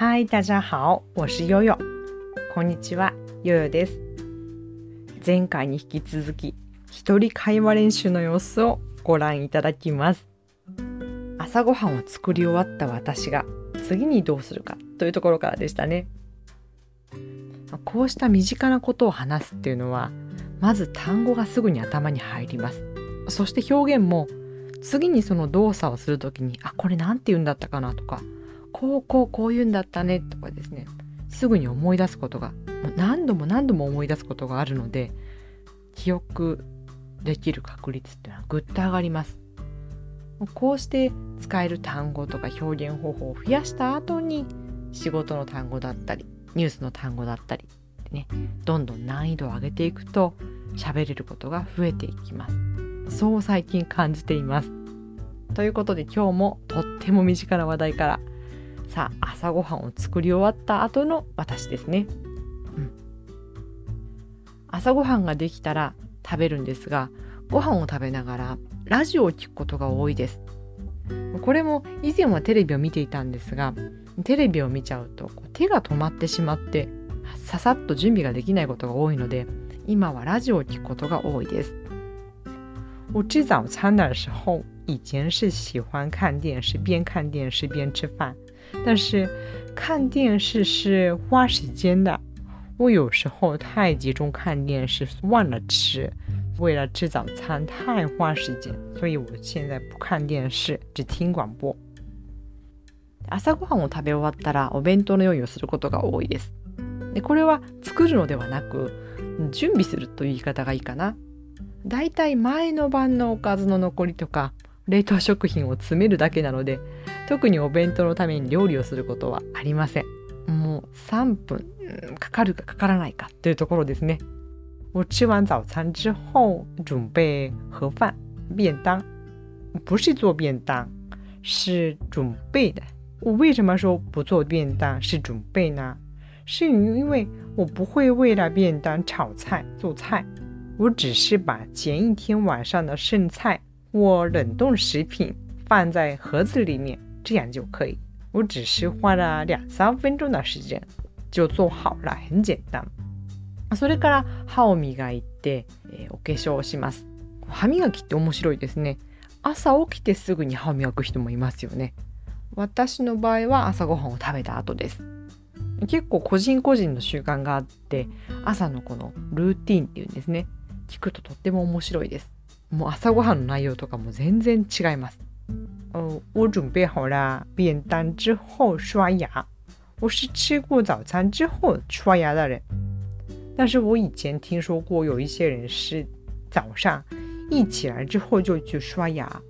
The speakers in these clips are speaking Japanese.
嗨，大家好，我是悠悠。こんにちは、悠悠です。前回に引き続き、一人会話練習の様子をご覧いただきます。朝ごはんを作り終わった私が次にどうするかというところからでしたね。こうした身近なことを話すっていうのは、まず単語がすぐに頭に入ります。そして表現も次にその動作をするときに、あ、これなんて言うんだったかなとか、こうこうこう言うんだったねとかですね。すぐに思い出すことが何度も何度も思い出すことがあるので記憶できる確率っていうのはぐっと上がります。こうして使える単語とか表現方法を増やした後に仕事の単語だったりニュースの単語だったりねどんどん難易度を上げていくと喋れることが増えていきます。そう最近感じています。ということで今日もとっても身近な話題からさあ朝ごはんを作り終わった後の私ですね、うん、朝ごはんができたら食べるんですがご飯を食べながらラジオを聞くことが多いです。これも以前はテレビを見ていたんですがテレビを見ちゃうと手が止まってしまってささっと準備ができないことが多いので今はラジオを聞くことが多いです。我吃早餐的时候以前是喜欢看电视边看电视边吃饭。但是看电视是花时间的，我有时候太集中看电视，忘了吃。为了吃早餐太花时间，所以我现在不看電視、只聽廣播。朝ごはんを食べ終わったらお弁当の用意をすることが多いです。でこれは作るのではなく準備するという言い方がいいかな。だいたい前の晩のおかずの残りとか冷凍食品を詰めるだけなので特にお弁当のために料理をすることはありません。もう3分かかるかかからないかというところですね。我吃完早餐之后准备盒饭便当，不是做便当，是准备的。我为什么说不做便当是准备呢？是因为我不会为了便当炒菜做菜，我只是把前一天晚上的剩菜或冷冻食品放在盒子里面。这样就可以。我只是花了两三分钟的时间就做好了，很简单。それから歯を磨いて、えー、お化粧をします。歯磨きって面白いですね。朝起きてすぐに歯を磨く人もいますよね。私の場合は朝ごはんを食べた後です。結構個人個人の習慣があって朝のこのルーティンっていうんですね聞くととっても面白いですもう朝ごはんの内容とかも全然違います呃，我准备好了便当之后刷牙。我是吃过早餐之后刷牙的人，但是我以前听说过有一些人是早上一起来之后就去刷牙，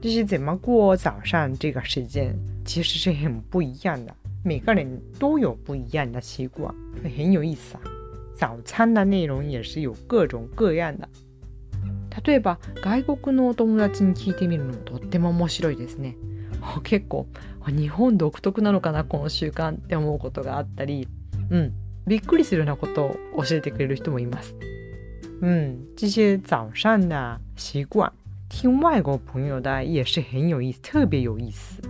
就是怎么过早上这个时间其实是很不一样的，每个人都有不一样的习惯，很有意思啊。早餐的内容也是有各种各样的。 例えば外国のお友達に聞いてみるのもとっても面白いですね。結構日本独特なのかなこの習慣って思うことがあったり、うん、びっくりするようなことを教えてくれる人もいます。嗯，这些早上的习惯，听外国朋友的也是很有意思，特别有意思。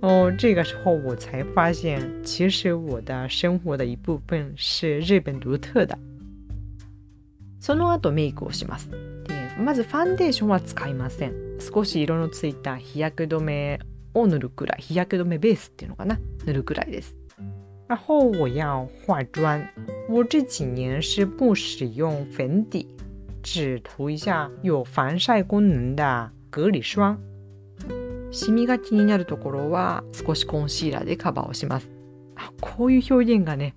哦，这个时候我才发现，其实我的生活的一部分是日本独特的。その後メイクをします。まずファンデーションは使いません。少し色のついた日焼け止めを塗るくらい日焼け止めベースっていうのかな？塗るくらいです。然后我要化妆我这几年是不使用粉底只涂一下有防晒功能的。隔離霜。シミが気になるところは少しコンシーラーでカバーをします。あこういう表現がね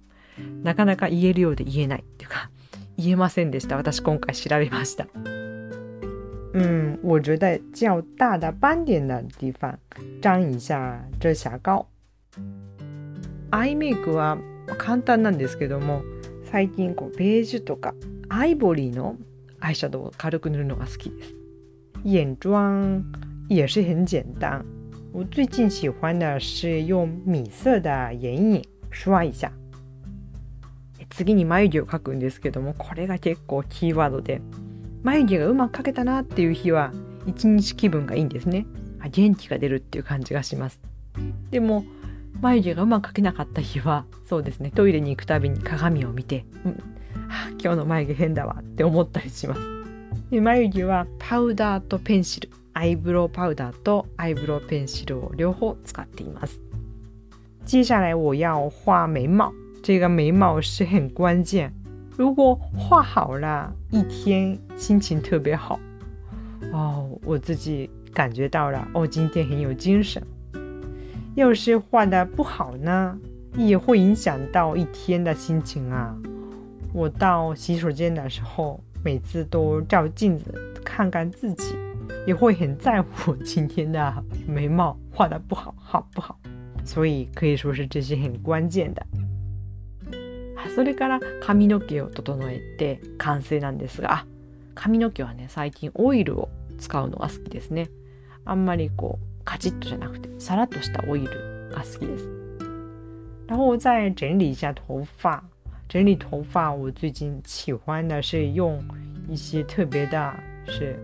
なかなか言えるようで言えないっていうか言えませんでした。私今回調べました嗯，我觉得较大的斑点的地方沾一下遮瑕膏。アイメイクは簡単なんですけども最近こうベージュとかアイボリーのアイシャドウを軽く塗るのが好きです。眼妆也是很简单。我最近喜欢的是用米色的眼影刷一下。次に眉毛を描くんですけどもこれが結構キーワードで眉毛がうまく描けたなっていう日は一日気分がいいんですね。あ元気が出るっていう感じがします。でも眉毛がうまく描けなかった日はそうですね。トイレに行くたびに鏡を見て、うんはあ、今日の眉毛変だわって思ったりします。で眉毛はパウダーとペンシル。アイブロウパウダーとアイブロウペンシルを両方使っています。接下来我要画眉毛。这个眉毛是很关键。如果画好了一天心情特别好哦我自己感觉到了哦今天很有精神要是画的不好呢，也会影响到一天的心情啊。我到洗手间的时候，每次都照镜子看看自己，也会很在乎今天的眉毛画的不好，好不好？所以可以说是这是很关键的。それから髪の毛を整えて完成なんですが、髪の毛はね最近オイルを使うのが好きですね。あんまりこう卡吉就那个沙拉多斯的 oil 阿斯基的。然后再整理一下头发，整理头发，我最近喜欢的是用一些特别的，是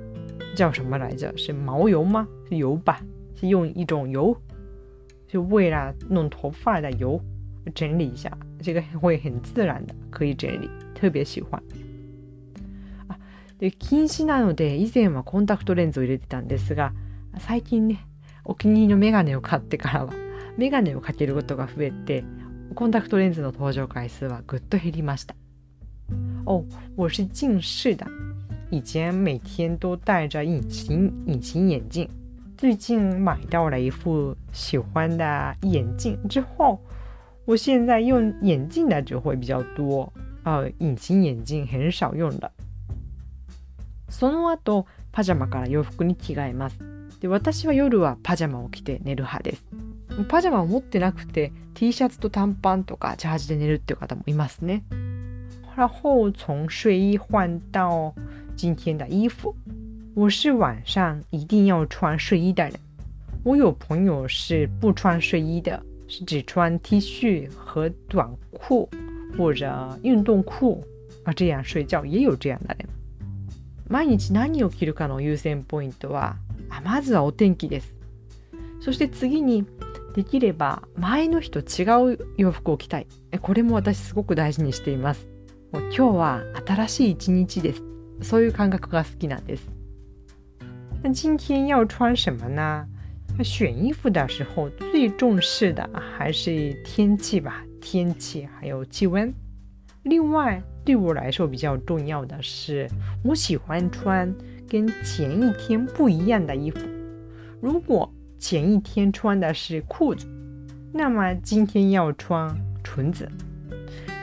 叫什么来着？是毛油吗？是油吧？是用一种油，就为了弄头发的油，整理一下，这个会很自然的可以整理，特别喜欢。あ、で近視なので以前はコンタクトレンズを入れてたんですが、最近ね。お気に入りのメガネを買ってからはメガネをかけることが増えてコンタクトレンズの登場回数はぐっと減りました。哦，我是近视的，以前每天都戴着隐形隐形眼镜，最近买到了一副喜欢的眼镜之后，我现在用眼镜的只会比较多，呃，隐形眼镜很少用的。その後パジャマから洋服に着替えます。で私は夜はパジャマを着て寝る派です。パジャマを持ってなくて T シャツと短パンとかジャージで寝るっていう方もいますね。然后从睡衣换到今天的衣服。我是晚上一定要穿睡衣的人。我有朋友是不穿睡衣的。只穿 T 恤和短裤或者运动裤啊这样睡觉也有这样的人。毎日何を着るかの優先ポイントはあまずはお天気です。そして次にできれば前の日と違う洋服を着たい。これも私すごく大事にしています。もう今日は新しい一日です。そういう感覚が好きなんです。那今天要穿什么呢？选衣服的时候最重视的还是天气吧，天气还有气温。另外，对我来说比较重要的是，我喜欢穿跟前一天不一样的衣服。如果前一天穿的是裤子，那么今天要穿裙子，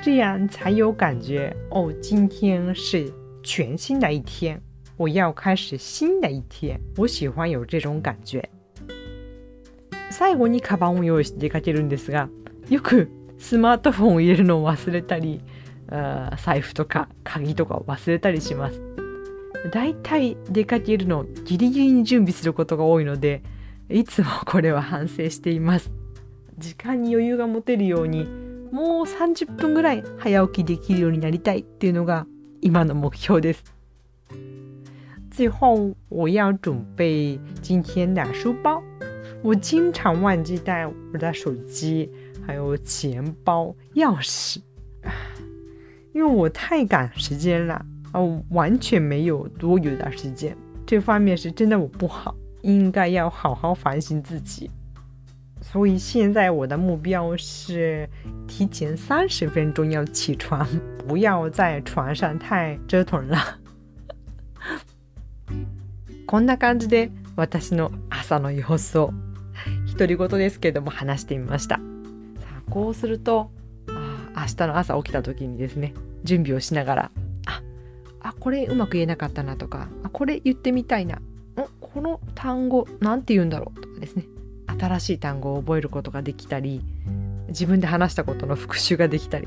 这样才有感觉哦。今天是全新的一天，我要开始新的一天。我喜欢有这种感觉。最後にカバンを用意して出かけるんですが、よくスマートフォンを入れるのを忘れたりあ、財布とか鍵とかを忘れたりします。だいたい出かけるのギリギリに準備することが多いのでいつもこれは反省しています。時間に余裕が持てるようにもう30分ぐらい早起きできるようになりたいっていうのが今の目標です。最后我要准备今天的书包。我经常忘记带我的手机还有钱包钥匙因为我太赶时间了哦，完全没有多余的时间，这方面是真的我不好，应该要好好反省自己。所以现在我的目标是提前三十分钟要起床，不要在床上太折腾了。こんな感じで私の朝の様子を 独り言ですけども話してみました。さあこうするとあ明日の朝起きた時にですね準備をしながらあこれうまく言えなかったなとかあこれ言ってみたいなこの単語なんて言うんだろうとかですね新しい単語を覚えることができたり自分で話したことの復習ができたり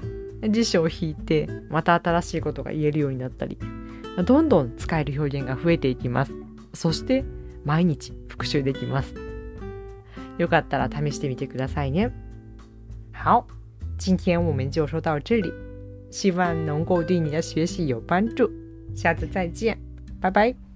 辞書を引いてまた新しいことが言えるようになったりどんどん使える表現が増えていきますそして毎日復習できますよかったら試してみてくださいね好今天我们就说到这里希望能够对你的学习有帮助下次再见，拜拜。